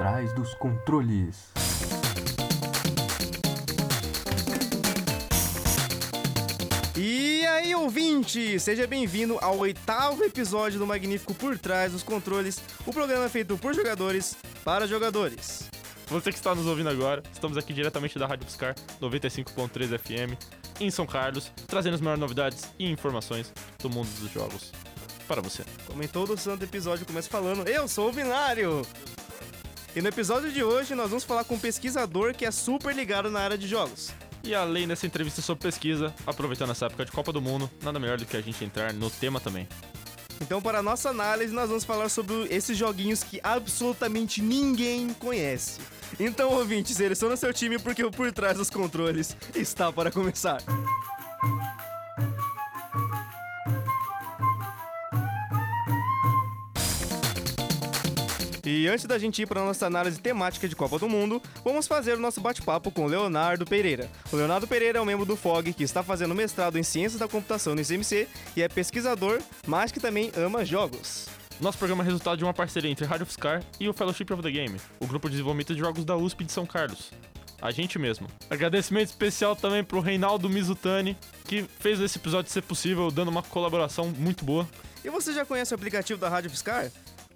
trás dos controles. E aí, ouvinte! Seja bem-vindo ao oitavo episódio do Magnífico Por Trás dos Controles, o programa feito por jogadores para jogadores. Você que está nos ouvindo agora, estamos aqui diretamente da Rádio Piscar 95.3 FM, em São Carlos, trazendo as maiores novidades e informações do mundo dos jogos para você. Como em todo santo episódio, começa falando: Eu sou o Binário! E no episódio de hoje, nós vamos falar com um pesquisador que é super ligado na área de jogos. E além dessa entrevista sobre pesquisa, aproveitando essa época de Copa do Mundo, nada melhor do que a gente entrar no tema também. Então, para a nossa análise, nós vamos falar sobre esses joguinhos que absolutamente ninguém conhece. Então, ouvinte, seleciona seu time porque o Por Trás dos Controles está para começar. E antes da gente ir para a nossa análise temática de Copa do Mundo, vamos fazer o nosso bate-papo com o Leonardo Pereira. O Leonardo Pereira é um membro do FOG que está fazendo mestrado em Ciências da Computação no ICMC e é pesquisador, mas que também ama jogos. Nosso programa é resultado de uma parceria entre a Rádio Fiscar e o Fellowship of the Game, o grupo de desenvolvimento de jogos da USP de São Carlos. A gente mesmo. Agradecimento especial também pro Reinaldo Mizutani, que fez esse episódio ser possível, dando uma colaboração muito boa. E você já conhece o aplicativo da Rádio Fiscar?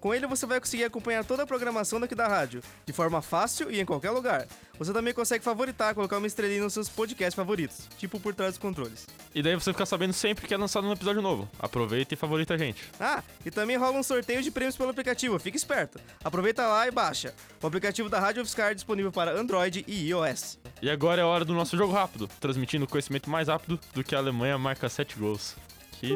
Com ele você vai conseguir acompanhar toda a programação daqui da rádio, de forma fácil e em qualquer lugar. Você também consegue favoritar, colocar uma estrelinha nos seus podcasts favoritos, tipo por trás dos controles. E daí você fica sabendo sempre que é lançado um episódio novo. Aproveita e favorita a gente. Ah, e também rola um sorteio de prêmios pelo aplicativo, fica esperto. Aproveita lá e baixa. O aplicativo da Rádio Fiscar é disponível para Android e iOS. E agora é a hora do nosso jogo rápido, transmitindo conhecimento mais rápido do que a Alemanha marca 7 gols. Que...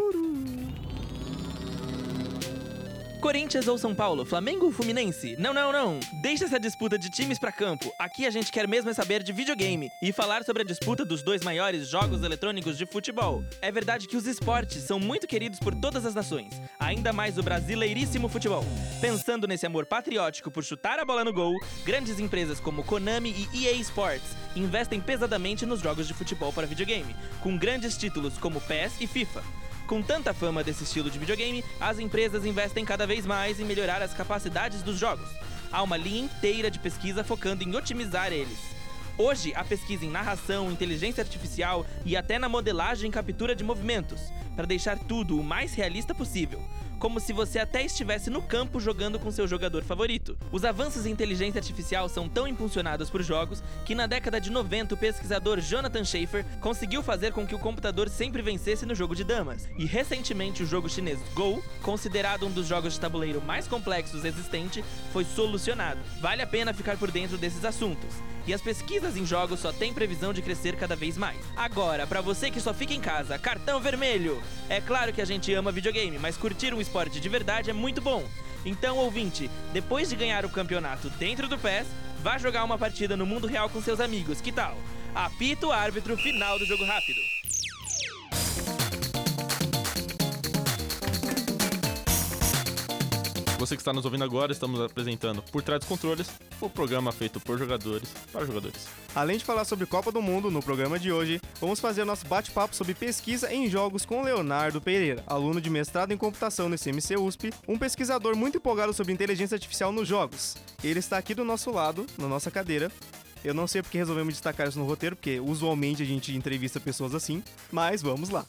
Corinthians ou São Paulo, Flamengo ou Fluminense? Não, não, não. Deixa essa disputa de times pra campo. Aqui a gente quer mesmo é saber de videogame e falar sobre a disputa dos dois maiores jogos eletrônicos de futebol. É verdade que os esportes são muito queridos por todas as nações, ainda mais o brasileiríssimo futebol. Pensando nesse amor patriótico por chutar a bola no gol, grandes empresas como Konami e EA Sports investem pesadamente nos jogos de futebol para videogame, com grandes títulos como PES e FIFA. Com tanta fama desse estilo de videogame, as empresas investem cada vez mais em melhorar as capacidades dos jogos. Há uma linha inteira de pesquisa focando em otimizar eles. Hoje, a pesquisa em narração, inteligência artificial e até na modelagem e captura de movimentos, para deixar tudo o mais realista possível, como se você até estivesse no campo jogando com seu jogador favorito. Os avanços em inteligência artificial são tão impulsionados por jogos que na década de 90 o pesquisador Jonathan Schaefer conseguiu fazer com que o computador sempre vencesse no jogo de damas. E recentemente o jogo chinês Go, considerado um dos jogos de tabuleiro mais complexos existente, foi solucionado. Vale a pena ficar por dentro desses assuntos. E as pesquisas em jogos só têm previsão de crescer cada vez mais. Agora, para você que só fica em casa, cartão vermelho. É claro que a gente ama videogame, mas curtir um esporte de verdade é muito bom. Então, ouvinte, depois de ganhar o campeonato dentro do PES, vá jogar uma partida no mundo real com seus amigos, que tal? Apita o árbitro final do jogo rápido. Você que está nos ouvindo agora, estamos apresentando Por Trás dos Controles, o programa feito por jogadores para jogadores. Além de falar sobre Copa do Mundo no programa de hoje, vamos fazer o nosso bate-papo sobre pesquisa em jogos com Leonardo Pereira, aluno de mestrado em computação no CMC USP, um pesquisador muito empolgado sobre inteligência artificial nos jogos. Ele está aqui do nosso lado, na nossa cadeira. Eu não sei porque resolvemos destacar isso no roteiro, porque usualmente a gente entrevista pessoas assim, mas vamos lá.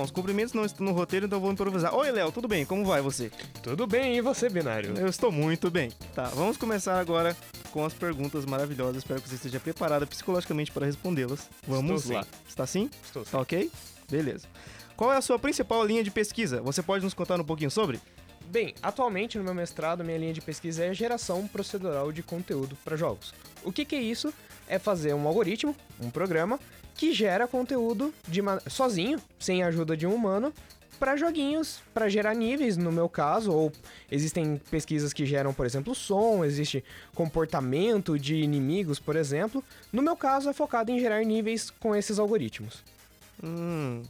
Bom, os cumprimentos não estão no roteiro, então eu vou improvisar. Oi, Léo, tudo bem? Como vai você? Tudo bem, e você, Binário? Eu estou muito bem. Tá, vamos começar agora com as perguntas maravilhosas. Espero que você esteja preparada psicologicamente para respondê-las. Vamos Estou lá. sim. Está sim? Estou sim. Tá ok? Beleza. Qual é a sua principal linha de pesquisa? Você pode nos contar um pouquinho sobre? Bem, atualmente no meu mestrado, minha linha de pesquisa é geração procedural de conteúdo para jogos. O que, que é isso? É fazer um algoritmo, um programa, que gera conteúdo de sozinho, sem a ajuda de um humano, para joguinhos, para gerar níveis, no meu caso, ou existem pesquisas que geram, por exemplo, som, existe comportamento de inimigos, por exemplo. No meu caso, é focado em gerar níveis com esses algoritmos. Hum.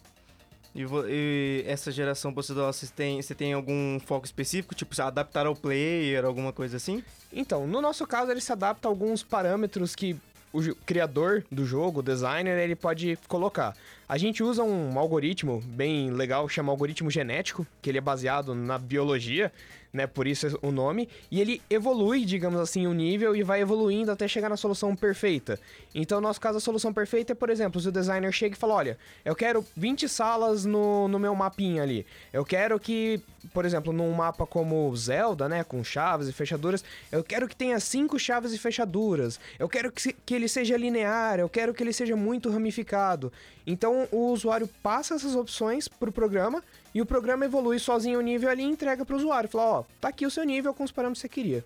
E, e essa geração procedural, você tem, você tem algum foco específico? Tipo, se adaptar ao player, alguma coisa assim? Então, no nosso caso, ele se adapta a alguns parâmetros que o criador do jogo, o designer, ele pode colocar. A gente usa um algoritmo bem legal, chama algoritmo genético, que ele é baseado na biologia, né? Por isso o nome. E ele evolui, digamos assim, o nível e vai evoluindo até chegar na solução perfeita. Então, no nosso caso, a solução perfeita é, por exemplo, se o designer chega e fala: olha, eu quero 20 salas no, no meu mapinha ali. Eu quero que, por exemplo, num mapa como Zelda, né? Com chaves e fechaduras, eu quero que tenha cinco chaves e fechaduras. Eu quero que, que ele seja linear, eu quero que ele seja muito ramificado. Então o usuário passa essas opções pro programa e o programa evolui sozinho o nível ali e entrega pro usuário. Fala, ó, tá aqui o seu nível com os parâmetros que você queria.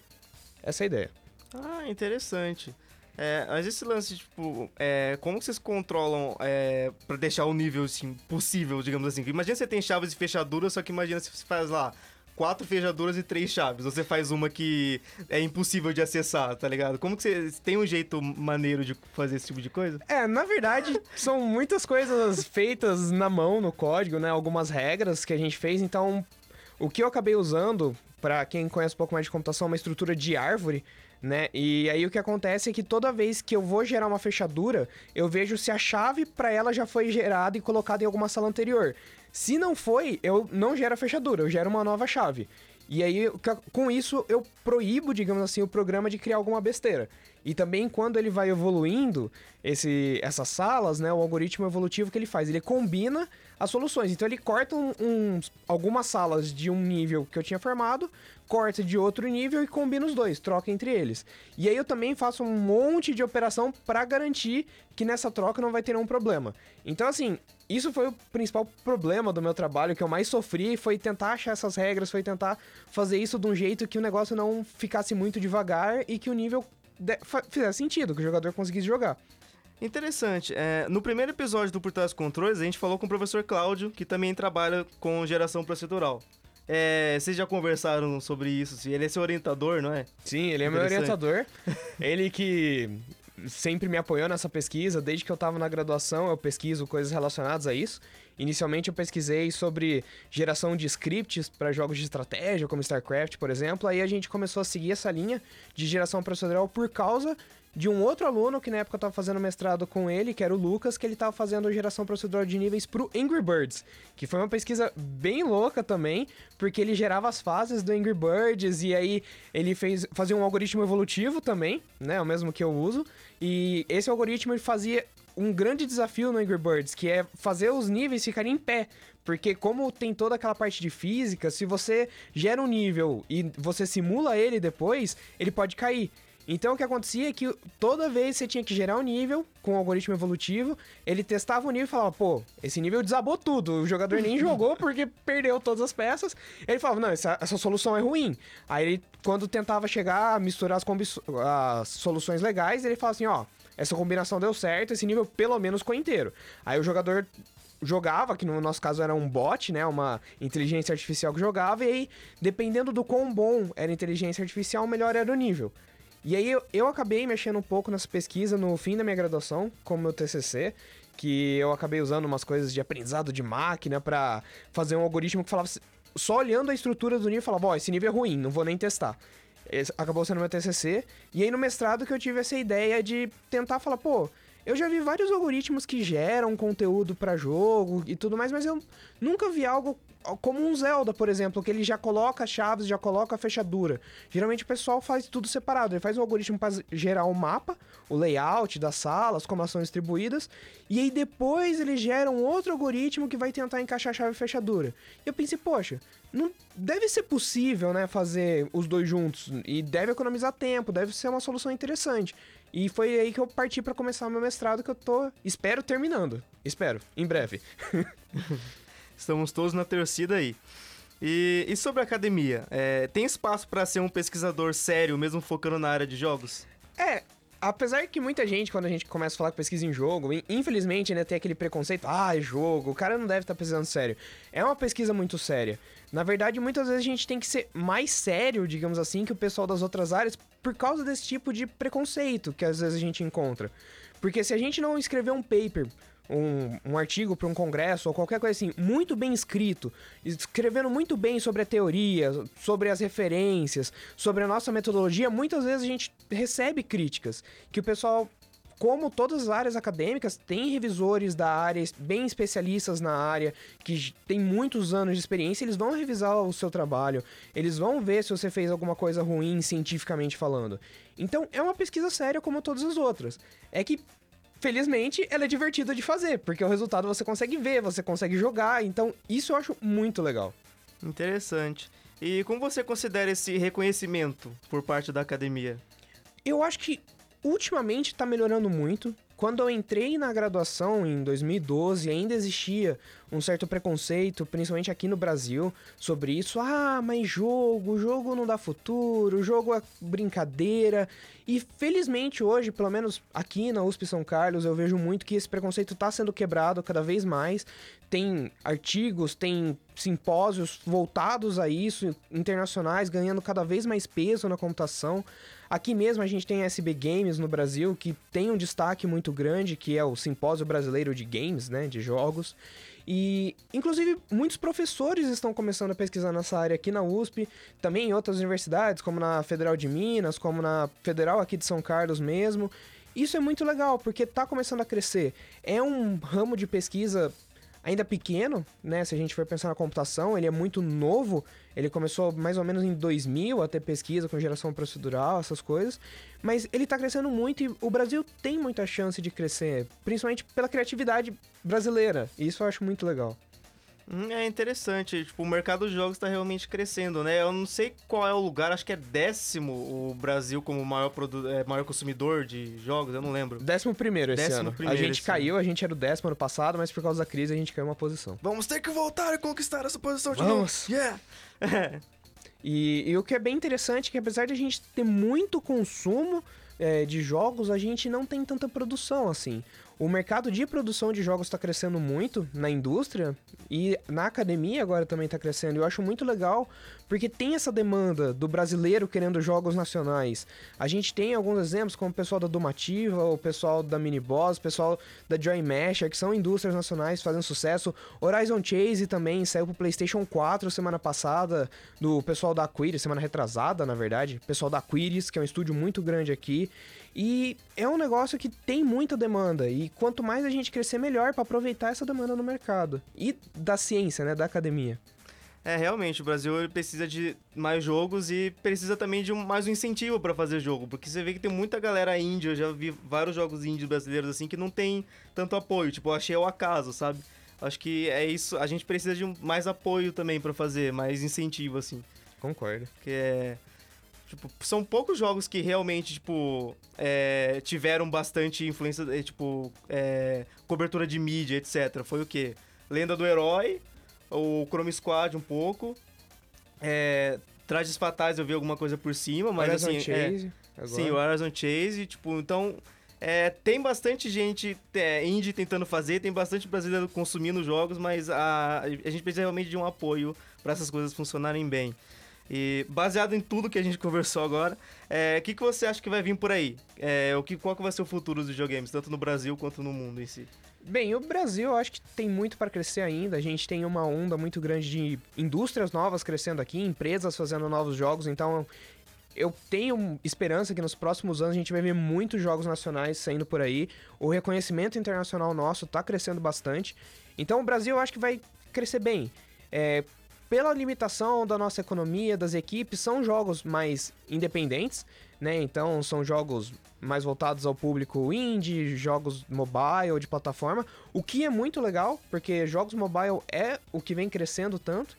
Essa é a ideia. Ah, interessante. É, mas esse lance, tipo, é, como vocês controlam é, pra deixar o nível, assim, possível, digamos assim? Imagina você tem chaves e fechaduras, só que imagina se você faz lá quatro fechaduras e três chaves. Você faz uma que é impossível de acessar, tá ligado? Como que você tem um jeito maneiro de fazer esse tipo de coisa? É, na verdade, são muitas coisas feitas na mão, no código, né? Algumas regras que a gente fez. Então, o que eu acabei usando, pra quem conhece um pouco mais de computação, é uma estrutura de árvore, né? E aí o que acontece é que toda vez que eu vou gerar uma fechadura, eu vejo se a chave pra ela já foi gerada e colocada em alguma sala anterior. Se não foi, eu não gero a fechadura, eu gero uma nova chave. E aí, com isso, eu proíbo, digamos assim, o programa de criar alguma besteira. E também, quando ele vai evoluindo esse, essas salas, né, o algoritmo evolutivo que ele faz, ele combina as soluções. Então, ele corta um- uns, algumas salas de um nível que eu tinha formado, corta de outro nível e combina os dois, troca entre eles. E aí, eu também faço um monte de operação para garantir que nessa troca não vai ter nenhum problema. Então, assim, isso foi o principal problema do meu trabalho, que eu mais sofri, foi tentar achar essas regras, foi tentar fazer isso de um jeito que o negócio não ficasse muito devagar e que o nível fizesse sentido, que o jogador conseguisse jogar. Interessante. É, no primeiro episódio do Por Trás dos Controles, a gente falou com o professor Cláudio, que também trabalha com geração procedural. É, vocês já conversaram sobre isso? Ele é seu orientador, não é? Sim, ele é meu orientador. ele que sempre me apoiou nessa pesquisa, desde que eu estava na graduação, eu pesquiso coisas relacionadas a isso. Inicialmente eu pesquisei sobre geração de scripts para jogos de estratégia, como StarCraft, por exemplo. Aí a gente começou a seguir essa linha de geração procedural por causa de um outro aluno que na época estava fazendo mestrado com ele, que era o Lucas, que ele estava fazendo geração procedural de níveis pro Angry Birds, que foi uma pesquisa bem louca também, porque ele gerava as fases do Angry Birds e aí ele fez fazia um algoritmo evolutivo também, né, o mesmo que eu uso, e esse algoritmo ele fazia um grande desafio no Angry Birds, que é fazer os níveis ficarem em pé. Porque como tem toda aquela parte de física, se você gera um nível e você simula ele depois, ele pode cair. Então o que acontecia é que toda vez você tinha que gerar um nível com o algoritmo evolutivo, ele testava o nível e falava, pô, esse nível desabou tudo, o jogador nem jogou porque perdeu todas as peças. Ele falava, não, essa, essa solução é ruim. Aí ele, quando tentava chegar a misturar as, as soluções legais, ele falava assim, ó, essa combinação deu certo, esse nível pelo menos ficou inteiro. Aí o jogador jogava, que no nosso caso era um bot, né, uma inteligência artificial que jogava, e aí, dependendo do quão bom era a inteligência artificial, melhor era o nível. E aí eu, eu acabei mexendo um pouco nessa pesquisa no fim da minha graduação, com o meu TCC, que eu acabei usando umas coisas de aprendizado de máquina pra fazer um algoritmo que falava só olhando a estrutura do nível, falava, ó, esse nível é ruim, não vou nem testar. Acabou sendo meu TCC. E aí no mestrado que eu tive essa ideia de tentar falar, pô, eu já vi vários algoritmos que geram conteúdo pra jogo e tudo mais, mas eu nunca vi algo como um Zelda, por exemplo, que ele já coloca chaves, já coloca a fechadura. Geralmente o pessoal faz tudo separado. Ele faz um algoritmo para gerar o mapa, o layout das salas, como elas são distribuídas, e aí depois ele gera um outro algoritmo que vai tentar encaixar chave e fechadura. E eu pensei, poxa, não deve ser possível, né, fazer os dois juntos e deve economizar tempo, deve ser uma solução interessante. E foi aí que eu parti para começar meu mestrado que eu tô, espero terminando. Espero, em breve. Estamos todos na torcida aí. E, e sobre a academia, é, tem espaço para ser um pesquisador sério, mesmo focando na área de jogos? É, apesar que muita gente, quando a gente começa a falar que pesquisa em jogo, in- infelizmente ainda tem aquele preconceito, ah, é jogo, o cara não deve estar pesquisando sério. É uma pesquisa muito séria. Na verdade, muitas vezes a gente tem que ser mais sério, digamos assim, que o pessoal das outras áreas, por causa desse tipo de preconceito que às vezes a gente encontra. Porque se a gente não escrever um paper um, um artigo para um congresso ou qualquer coisa assim, muito bem escrito, escrevendo muito bem sobre a teoria, sobre as referências, sobre a nossa metodologia, muitas vezes a gente recebe críticas que o pessoal como todas as áreas acadêmicas, tem revisores da área, bem especialistas na área, que têm muitos anos de experiência, eles vão revisar o seu trabalho, eles vão ver se você fez alguma coisa ruim cientificamente falando. Então, é uma pesquisa séria como todas as outras. É que felizmente, ela é divertida de fazer, porque o resultado você consegue ver, você consegue jogar, então isso eu acho muito legal. Interessante. E como você considera esse reconhecimento por parte da academia? Eu acho que ultimamente está melhorando muito. Quando eu entrei na graduação em 2012, ainda existia um certo preconceito, principalmente aqui no Brasil, sobre isso. Ah, mas jogo, jogo não dá futuro, jogo é brincadeira. E felizmente hoje, pelo menos aqui na USP São Carlos, eu vejo muito que esse preconceito está sendo quebrado cada vez mais. Tem artigos, tem simpósios voltados a isso, internacionais, ganhando cada vez mais peso na computação. Aqui mesmo a gente tem a SB Games no Brasil, que tem um destaque muito grande, que é o Simpósio Brasileiro de Games, né, de jogos. E, inclusive, muitos professores estão começando a pesquisar nessa área aqui na USP, também em outras universidades, como na Federal de Minas, como na Federal aqui de São Carlos mesmo. Isso é muito legal, porque está começando a crescer. É um ramo de pesquisa ainda pequeno, né? Se a gente for pensar na computação, ele é muito novo. Ele começou mais ou menos em 2000 a ter pesquisa com geração procedural, essas coisas. Mas ele está crescendo muito e o Brasil tem muita chance de crescer, principalmente pela criatividade brasileira. E isso eu acho muito legal. Hum, É interessante, tipo, o mercado de jogos está realmente crescendo, né? Eu não sei qual é o lugar, acho que é décimo o Brasil como maior, é, maior consumidor de jogos, eu não lembro. Décimo primeiro esse Décimo ano. primeiro a gente caiu, a gente era o décimo ano passado, mas por causa da crise a gente caiu uma posição. Vamos ter que voltar e conquistar essa posição de Vamos. novo. Yeah! E, e o que é bem interessante é que apesar de a gente ter muito consumo é, de jogos, a gente não tem tanta produção assim. O mercado de produção de jogos está crescendo muito na indústria e na academia agora também está crescendo. Eu acho muito legal porque tem essa demanda do brasileiro querendo jogos nacionais. A gente tem alguns exemplos, como o pessoal da Domativa, o pessoal da Miniboss, o pessoal da Joy Masher, que são indústrias nacionais fazendo sucesso. Horizon Chase também saiu pro PlayStation 4 semana passada, do pessoal da Aquiris, semana retrasada, na verdade. Pessoal da Aquiris, que é um estúdio muito grande aqui. E é um negócio que tem muita demanda. E quanto mais a gente crescer, melhor para aproveitar essa demanda no mercado. E da ciência, né? Da academia. É, realmente, o Brasil precisa de mais jogos e precisa também de um, mais um incentivo para fazer jogo, porque você vê que tem muita galera índia, eu já vi vários jogos índios brasileiros assim que não tem tanto apoio, tipo, eu achei ao acaso, sabe? Acho que é isso, a gente precisa de um- mais apoio também para fazer, mais incentivo assim, Concordo. que é tipo, são poucos jogos que realmente, tipo, é, tiveram bastante influência, é, tipo, é, cobertura de mídia, etc. Foi o quê? Lenda do Herói, o Chrome Squad um pouco, é, Trajes Fatais eu vi alguma coisa por cima, mas Horizon assim... é, Chase, agora. Sim, o Horizon Chase, tipo, então... é, tem bastante gente é, indie tentando fazer, tem bastante brasileiro consumindo jogos, mas a, a gente precisa realmente de um apoio para essas coisas funcionarem bem. E baseado em tudo que a gente conversou agora, é, o que, que você acha que vai vir por aí? É, o que, qual que vai ser o futuro dos videogames, tanto no Brasil quanto no mundo em si? Bem, o Brasil eu acho que tem muito para crescer ainda. A gente tem uma onda muito grande de indústrias novas crescendo aqui, empresas fazendo novos jogos, então eu tenho esperança que nos próximos anos a gente vai ver muitos jogos nacionais saindo por aí. O reconhecimento internacional nosso tá crescendo bastante. Então o Brasil eu acho que vai crescer bem. É, pela limitação da nossa economia, das equipes, são jogos mais independentes, né? Então são jogos mais voltados ao público indie, jogos mobile, de plataforma, o que é muito legal, porque jogos mobile é o que vem crescendo tanto.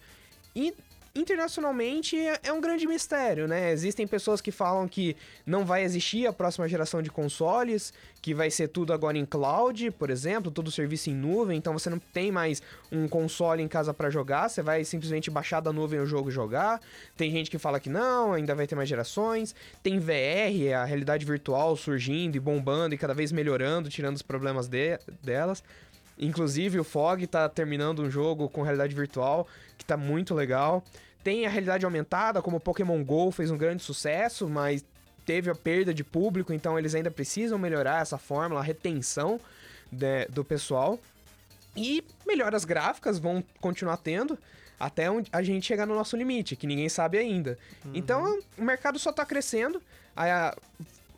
E internacionalmente é é um grande mistério, né? Existem pessoas que falam que não vai existir a próxima geração de consoles, que vai ser tudo agora em cloud, por exemplo, tudo serviço em nuvem, então você não tem mais um console em casa para jogar, você vai simplesmente baixar da nuvem o jogo e jogar. Tem gente que fala que não, ainda vai ter mais gerações. Tem VR, a realidade virtual surgindo e bombando e cada vez melhorando, tirando os problemas de- delas. Inclusive, o Fog tá terminando um jogo com realidade virtual que tá muito legal. Tem a realidade aumentada, como o Pokémon GO fez um grande sucesso, mas teve a perda de público, então eles ainda precisam melhorar essa fórmula, a retenção de- do pessoal. E melhoras gráficas vão continuar tendo até onde a gente chegar no nosso limite, que ninguém sabe ainda. Então o mercado só tá crescendo. A-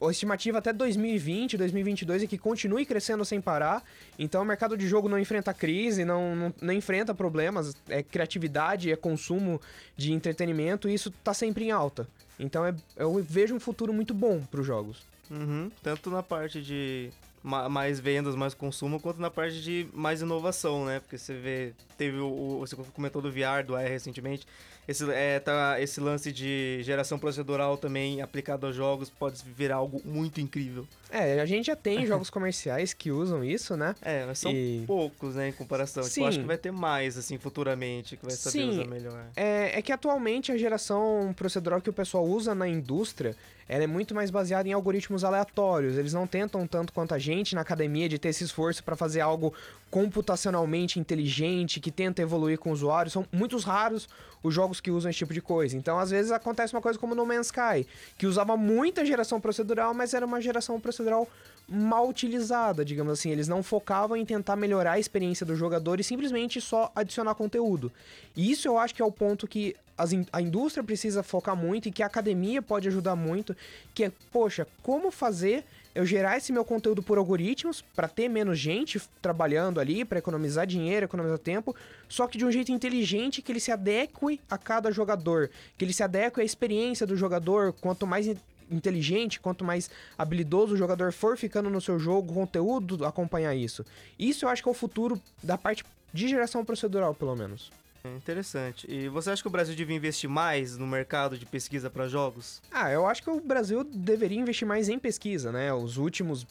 a estimativa até 2020, 2022 é que continue crescendo sem parar. Então o mercado de jogo não enfrenta crise, não, não, não enfrenta problemas, é criatividade, é consumo de entretenimento e isso tá sempre em alta. Então é- eu vejo um futuro muito bom para os jogos. Uhum, Tanto na parte de mais vendas, mais consumo, quanto na parte de mais inovação, né? Porque você vê, teve o, você comentou do VR, do AR recentemente, esse, é, tá, esse lance de geração procedural também aplicado aos jogos pode virar algo muito incrível. É, a gente já tem jogos comerciais que usam isso, né? É, mas são E- poucos, né, em comparação. Tipo, Sim. eu acho que vai ter mais, assim, futuramente, que vai saber Sim. usar melhor. É, é que atualmente a geração procedural que o pessoal usa na indústria, ela é muito mais baseada em algoritmos aleatórios. Eles não tentam tanto quanto a gente na academia de ter esse esforço para fazer algo computacionalmente inteligente, que tenta evoluir com o usuário. São muitos raros os jogos que usam esse tipo de coisa. Então, às vezes acontece uma coisa como No Man's Sky, que usava muita geração procedural, mas era uma geração procedural mal utilizada, digamos assim. Eles não focavam em tentar melhorar a experiência do jogador e simplesmente só adicionar conteúdo. E isso eu acho que é o ponto que as in- a indústria precisa focar muito e que a academia pode ajudar muito, que é, poxa, como fazer eu gerar esse meu conteúdo por algoritmos para ter menos gente trabalhando ali, para economizar dinheiro, economizar tempo, só que de um jeito inteligente que ele se adeque a cada jogador, que ele se adeque à experiência do jogador, quanto mais in- inteligente, quanto mais habilidoso o jogador for ficando no seu jogo, o conteúdo acompanhar isso. Isso eu acho que é o futuro da parte de geração procedural, pelo menos. É Interessante. E você acha que o Brasil devia investir mais no mercado de pesquisa para jogos? Ah, eu acho que o Brasil deveria investir mais em pesquisa, né? Os últimos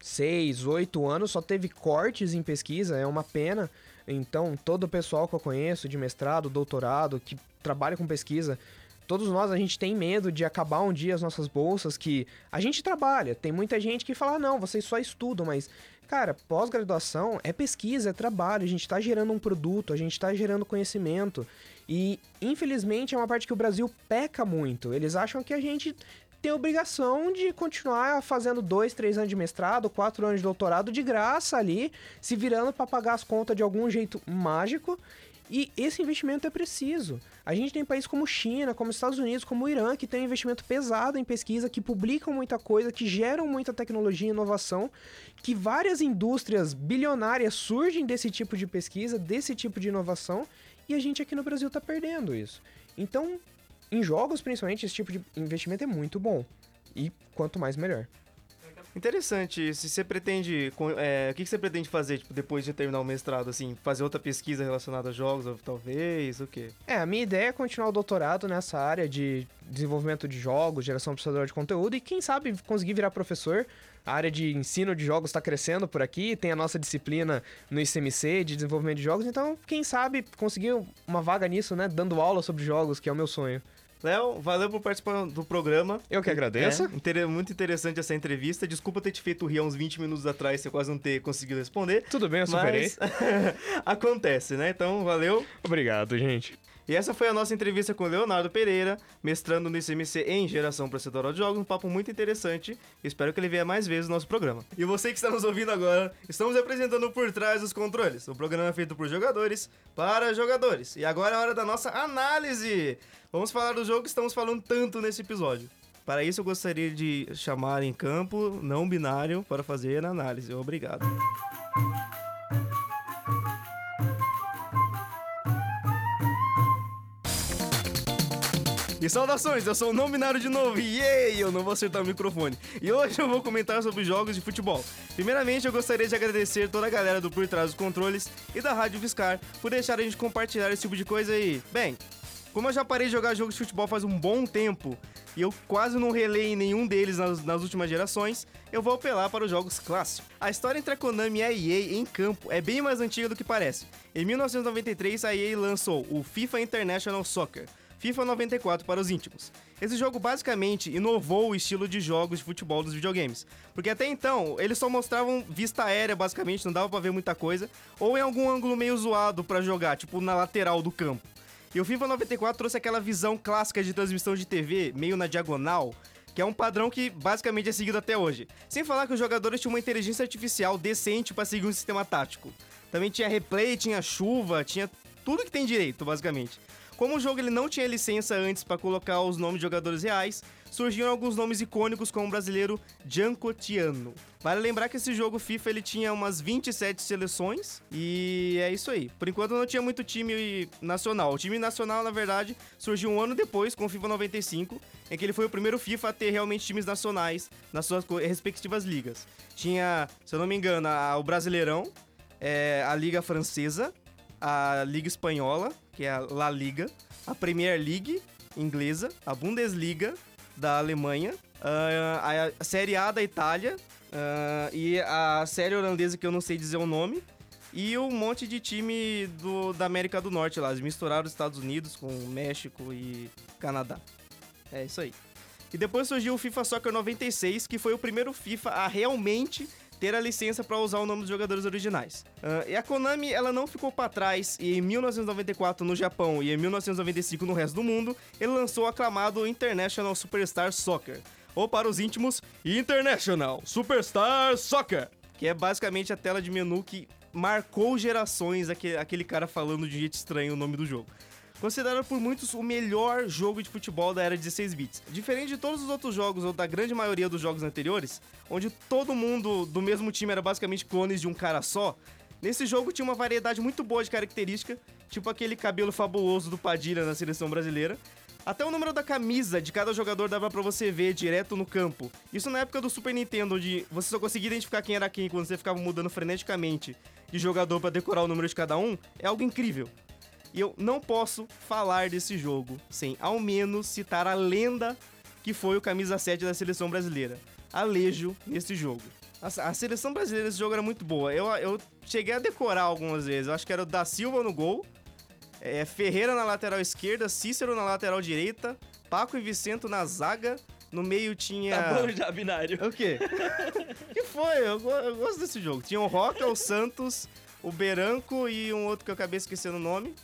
seis, oito anos só teve cortes em pesquisa, é uma pena. Então, todo o pessoal que eu conheço de mestrado, doutorado, que trabalha com pesquisa, todos nós a gente tem medo de acabar um dia as nossas bolsas que a gente trabalha. Tem muita gente que fala: "Ah, "Não, vocês só estudam", mas cara, pós-graduação é pesquisa, é trabalho, a gente está gerando um produto, a gente está gerando conhecimento. E infelizmente é uma parte que o Brasil peca muito. Eles acham que a gente tem obrigação de continuar fazendo dois, três anos de mestrado, quatro anos de doutorado de graça ali, se virando para pagar as contas de algum jeito mágico. E esse investimento é preciso. A gente tem países como China, como Estados Unidos, como o Irã, que tem um investimento pesado em pesquisa, que publicam muita coisa, que geram muita tecnologia e inovação, que várias indústrias bilionárias surgem desse tipo de pesquisa, desse tipo de inovação, e a gente aqui no Brasil está perdendo isso. Então, em jogos, principalmente, esse tipo de investimento é muito bom. E quanto mais, melhor. Interessante. Se você pretende. é, o que você pretende fazer, tipo, depois de terminar o mestrado, assim? Fazer outra pesquisa relacionada a jogos, talvez? O quê? É, a minha ideia é continuar o doutorado nessa área de desenvolvimento de jogos, geração procedural de conteúdo e quem sabe conseguir virar professor. A área de ensino de jogos está crescendo por aqui, tem a nossa disciplina no ICMC de desenvolvimento de jogos, então quem sabe conseguir uma vaga nisso, né, dando aula sobre jogos, que é o meu sonho. Léo, valeu por participar do programa. Eu que agradeço. É, muito interessante essa entrevista. Desculpa ter te feito rir há uns 20 minutos atrás, você quase não ter conseguido responder. Tudo bem, eu superei. Mas acontece, né? Então, valeu. Obrigado, gente. E essa foi a nossa entrevista com Leonardo Pereira, mestrando no ICMC em Geração Procedural de Jogos, um papo muito interessante. Espero que ele venha mais vezes no nosso programa. E você que está nos ouvindo agora, estamos apresentando Por Trás dos Controles, o programa é feito por jogadores para jogadores. E agora é a hora da nossa análise! Vamos falar do jogo que estamos falando tanto nesse episódio. Para isso, eu gostaria de chamar em campo não binário para fazer a análise. Obrigado. E saudações, eu sou o não de novo, e eu não vou acertar o microfone. E hoje eu vou comentar sobre jogos de futebol. Primeiramente, eu gostaria de agradecer toda a galera do Por Trás dos Controles e da Rádio Viscar por deixar a gente compartilhar esse tipo de coisa aí. Bem, como eu já parei de jogar jogos de futebol faz um bom tempo e eu quase não relei nenhum deles nas, nas últimas gerações, eu vou apelar para os jogos clássicos. A história entre a Konami e a EA em campo é bem mais antiga do que parece. Em 1993, a EA lançou o FIFA International Soccer. FIFA 94 para os íntimos. Esse jogo basicamente inovou o estilo de jogos de futebol dos videogames, porque até então eles só mostravam vista aérea basicamente, não dava pra ver muita coisa, ou em algum ângulo meio zoado pra jogar, tipo na lateral do campo. E o FIFA 94 trouxe aquela visão clássica de transmissão de TV, meio na diagonal, que é um padrão que basicamente é seguido até hoje. Sem falar que os jogadores tinham uma inteligência artificial decente para seguir um sistema tático. Também tinha replay, tinha chuva, tinha tudo que tem direito, basicamente. Como o jogo ele não tinha licença antes para colocar os nomes de jogadores reais, surgiram alguns nomes icônicos como o brasileiro Giancotiano. Vale lembrar que esse jogo FIFA ele tinha umas 27 seleções e é isso aí. Por enquanto não tinha muito time nacional. O time nacional, na verdade, surgiu um ano depois com o FIFA 95, em que ele foi o primeiro FIFA a ter realmente times nacionais nas suas respectivas ligas. Tinha, se eu não me engano, a, o Brasileirão, é, a Liga Francesa, a Liga Espanhola, que é a La Liga, a Premier League inglesa, a Bundesliga da Alemanha, uh, a Série A da Itália uh, e a série holandesa que eu não sei dizer o nome. E um monte de time do, da América do Norte lá. Eles misturaram os Estados Unidos com México e Canadá. É isso aí. E depois surgiu o FIFA Soccer 96, que foi o primeiro FIFA a realmente ter a licença para usar o nome dos jogadores originais. Uh, e a Konami ela não ficou para trás e em 1994 no Japão e em 1995 no resto do mundo, ele lançou o aclamado International Superstar Soccer, ou para os íntimos, International Superstar Soccer, que é basicamente a tela de menu que marcou gerações aquele, aquele cara falando de jeito estranho o nome do jogo. Considerado por muitos o melhor jogo de futebol da era 16 bits. Diferente de todos os outros jogos, ou da grande maioria dos jogos anteriores, onde todo mundo do mesmo time era basicamente clones de um cara só, nesse jogo tinha uma variedade muito boa de característica, tipo aquele cabelo fabuloso do Padilha na seleção brasileira, até o número da camisa de cada jogador dava para você ver direto no campo. Isso na época do Super Nintendo, onde você só conseguia identificar quem era quem quando você ficava mudando freneticamente de jogador para decorar o número de cada um, é algo incrível. E eu não posso falar desse jogo sem ao menos citar a lenda que foi o camisa 7 da seleção brasileira. Alejo nesse jogo. A, a seleção brasileira nesse jogo era muito boa. Eu, eu cheguei a decorar algumas vezes. Eu acho que era o da Silva no gol, é, Ferreira na lateral esquerda, Cícero na lateral direita, Paco e Vicento na zaga. No meio tinha. Tá bom já, binário. O quê? que foi? Eu, eu, gosto desse jogo. Tinha o Roca, o Santos, o Beranco e um outro que eu acabei esquecendo o nome.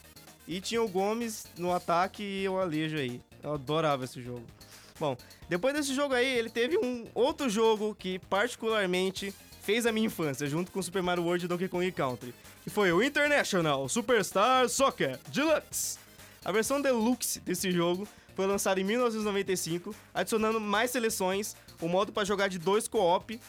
E tinha o Gomes no ataque e o Alejo aí. Eu adorava esse jogo. Bom, depois desse jogo aí, ele teve um outro jogo que particularmente fez a minha infância, junto com Super Mario World e Donkey Kong Country, que foi o International Superstar Soccer Deluxe. A versão deluxe desse jogo foi lançada em 1995, adicionando mais seleções, o um modo para jogar de dois co-op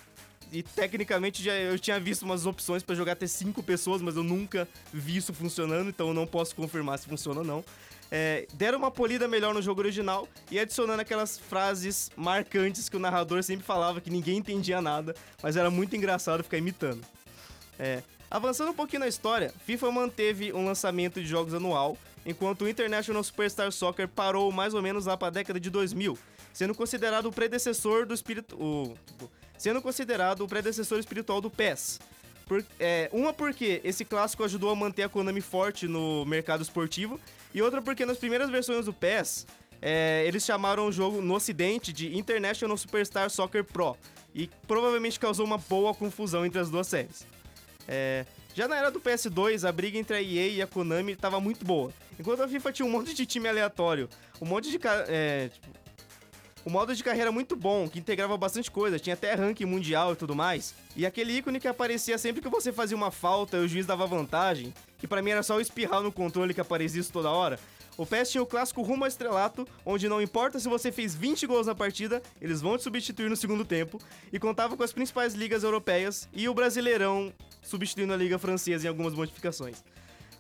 e tecnicamente já eu tinha visto umas opções para jogar até cinco pessoas, mas eu nunca vi isso funcionando, então eu não posso confirmar se funciona ou não. É, deram uma polida melhor no jogo original e adicionando aquelas frases marcantes que o narrador sempre falava que ninguém entendia nada, mas era muito engraçado ficar imitando. É, avançando um pouquinho na história, FIFA manteve um lançamento de jogos anual, enquanto o International Superstar Soccer parou mais ou menos lá para a década de 2000, sendo considerado o predecessor do espírito. O, sendo considerado o predecessor espiritual do PES. Por, é, uma porque esse clássico ajudou a manter a Konami forte no mercado esportivo, e outra porque nas primeiras versões do PES, é, eles chamaram o jogo no ocidente de International Superstar Soccer Pro, e provavelmente causou uma boa confusão entre as duas séries. É, já na era do PS2, a briga entre a EA e a Konami estava muito boa. Enquanto a FIFA tinha um monte de time aleatório, um monte de. É, o modo de carreira muito bom, que integrava bastante coisa, tinha até ranking mundial e tudo mais. E aquele ícone que aparecia sempre que você fazia uma falta o juiz dava vantagem, que para mim era só o espirrar no controle que aparecia isso toda hora. O PES tinha o clássico rumo ao estrelato, onde não importa se você fez 20 gols na partida, eles vão te substituir no segundo tempo, e contava com as principais ligas europeias e o Brasileirão substituindo a liga francesa em algumas modificações.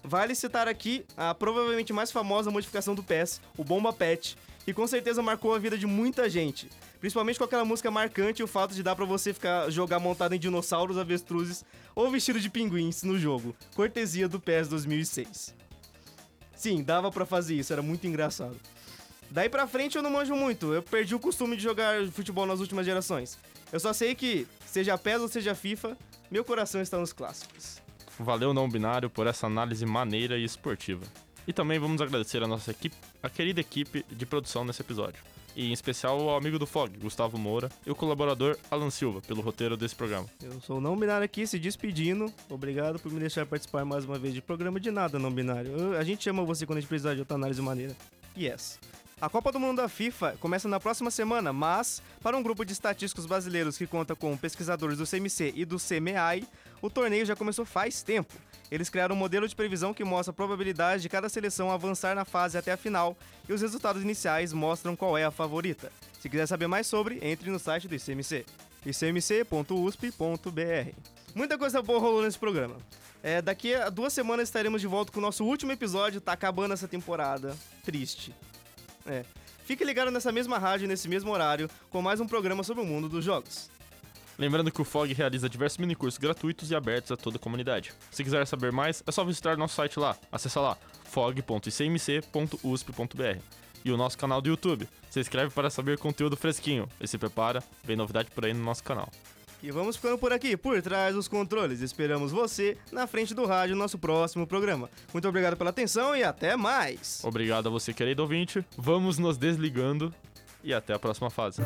Vale citar aqui a provavelmente mais famosa modificação do PES, o Bomba Pet, que com certeza marcou a vida de muita gente. Principalmente com aquela música marcante e o fato de dar para você ficar jogar montado em dinossauros, avestruzes ou vestido de pinguins no jogo. Cortesia do PES 2006. Sim, dava para fazer isso, era muito engraçado. Daí pra frente eu não manjo muito, eu perdi o costume de jogar futebol nas últimas gerações. Eu só sei que, seja PES ou seja FIFA, meu coração está nos clássicos. Valeu não binário por essa análise maneira e esportiva. E também vamos agradecer a nossa equipe, a querida equipe de produção nesse episódio. E em especial ao amigo do Fog, Gustavo Moura, e o colaborador Alan Silva, pelo roteiro desse programa. Eu sou o não binário aqui, se despedindo. Obrigado por me deixar participar mais uma vez de programa de nada não binário. Eu, a gente chama você quando a gente precisar de outra análise maneira. Yes. A Copa do Mundo da FIFA começa na próxima semana, mas, para um grupo de estatísticos brasileiros que conta com pesquisadores do CMC e do CMEI, o torneio já começou faz tempo. Eles criaram um modelo de previsão que mostra a probabilidade de cada seleção avançar na fase até a final, e os resultados iniciais mostram qual é a favorita. Se quiser saber mais sobre, entre no site do ICMC, icmc.usp.br. Muita coisa boa rolou nesse programa. É, daqui a duas semanas estaremos de volta com o nosso último episódio, tá acabando essa temporada. Triste. É. Fique ligado nessa mesma rádio, nesse mesmo horário, com mais um programa sobre o mundo dos jogos. Lembrando que o FOG realiza diversos minicursos gratuitos e abertos a toda a comunidade. Se quiser saber mais, é só visitar nosso site lá. Acesse lá, fog.icmc.usp.br. E o nosso canal do YouTube. Se inscreve para saber conteúdo fresquinho. E se prepara, vem novidade por aí no nosso canal. E vamos ficando por aqui, por trás dos controles. Esperamos você na frente do rádio no nosso próximo programa. Muito obrigado pela atenção e até mais! Obrigado a você, querido ouvinte. Vamos nos desligando e até a próxima fase.